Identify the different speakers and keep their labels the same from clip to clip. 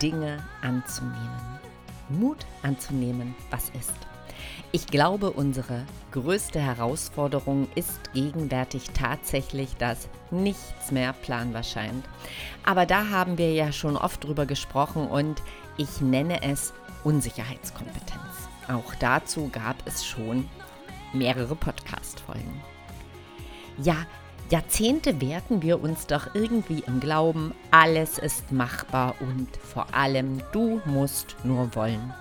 Speaker 1: Dinge anzunehmen. Mut anzunehmen, was ist. Ich glaube, unsere größte Herausforderung ist gegenwärtig tatsächlich, dass nichts mehr planbar scheint. Aber da haben wir ja schon oft drüber gesprochen und ich nenne es Unsicherheitskompetenz. Auch dazu gab es schon mehrere Podcast-Folgen. Ja, Jahrzehnte wehrten wir uns doch irgendwie im Glauben, alles ist machbar und vor allem du musst nur wollen.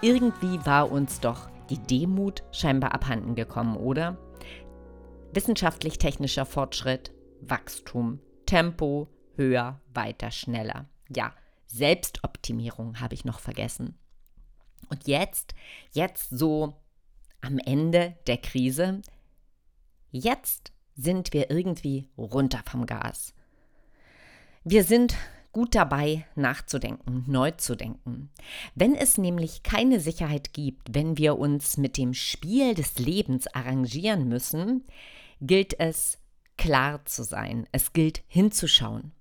Speaker 1: Irgendwie war uns doch die Demut scheinbar abhanden gekommen, oder? Wissenschaftlich-technischer Fortschritt, Wachstum, Tempo, höher, weiter, schneller. Ja, Selbstoptimierung habe ich noch vergessen. Und jetzt, jetzt so am Ende der Krise, jetzt sind wir irgendwie runter vom Gas. Wir sind gut dabei, nachzudenken, neu zu denken. Wenn es nämlich keine Sicherheit gibt, wenn wir uns mit dem Spiel des Lebens arrangieren müssen, gilt es, klar zu sein. Es gilt hinzuschauen.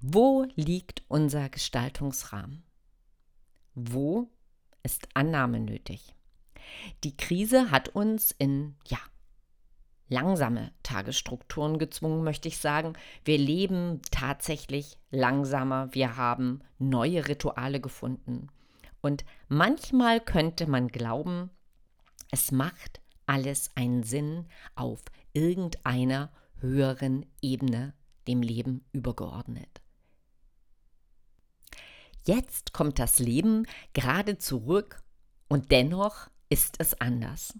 Speaker 1: Wo liegt unser Gestaltungsrahmen? Wo ist Annahme nötig? Die Krise hat uns in ja, langsame Tagesstrukturen gezwungen, möchte ich sagen. Wir leben tatsächlich langsamer, wir haben neue Rituale gefunden. Und manchmal könnte man glauben, es macht alles einen Sinn auf irgendeiner höheren Ebene dem Leben übergeordnet. Jetzt kommt das Leben gerade zurück und dennoch ist es anders.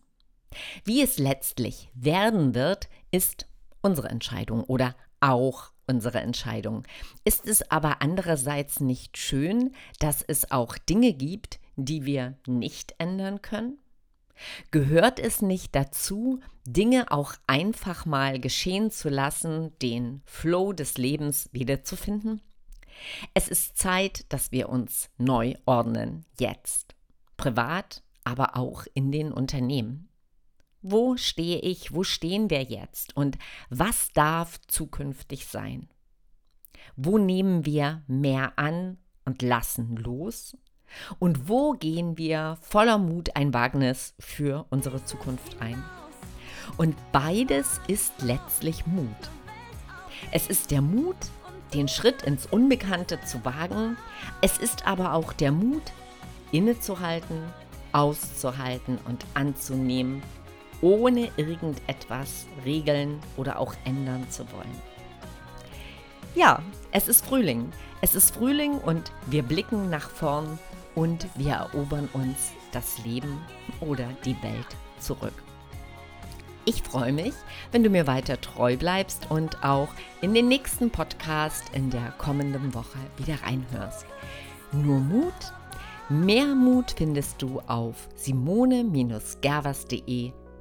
Speaker 1: Wie es letztlich werden wird, ist unsere Entscheidung oder auch unsere Entscheidung. Ist es aber andererseits nicht schön, dass es auch Dinge gibt, die wir nicht ändern können? Gehört es nicht dazu, Dinge auch einfach mal geschehen zu lassen, den Flow des Lebens wiederzufinden? Es ist Zeit, dass wir uns neu ordnen, jetzt. Privat, aber auch in den Unternehmen. Wo stehe ich? Wo stehen wir jetzt? Und was darf zukünftig sein? Wo nehmen wir mehr an und lassen los? Und wo gehen wir voller Mut ein Wagnis für unsere Zukunft ein? Und beides ist letztlich Mut. Es ist der Mut, den Schritt ins Unbekannte zu wagen. Es ist aber auch der Mut, innezuhalten, auszuhalten und anzunehmen, ohne irgendetwas regeln oder auch ändern zu wollen. Ja, es ist Frühling. Es ist Frühling und wir blicken nach vorn und wir erobern uns das Leben oder die Welt zurück. Ich freue mich, wenn du mir weiter treu bleibst und auch in den nächsten Podcast in der kommenden Woche wieder reinhörst. Nur Mut, mehr Mut findest du auf simone-gervers.de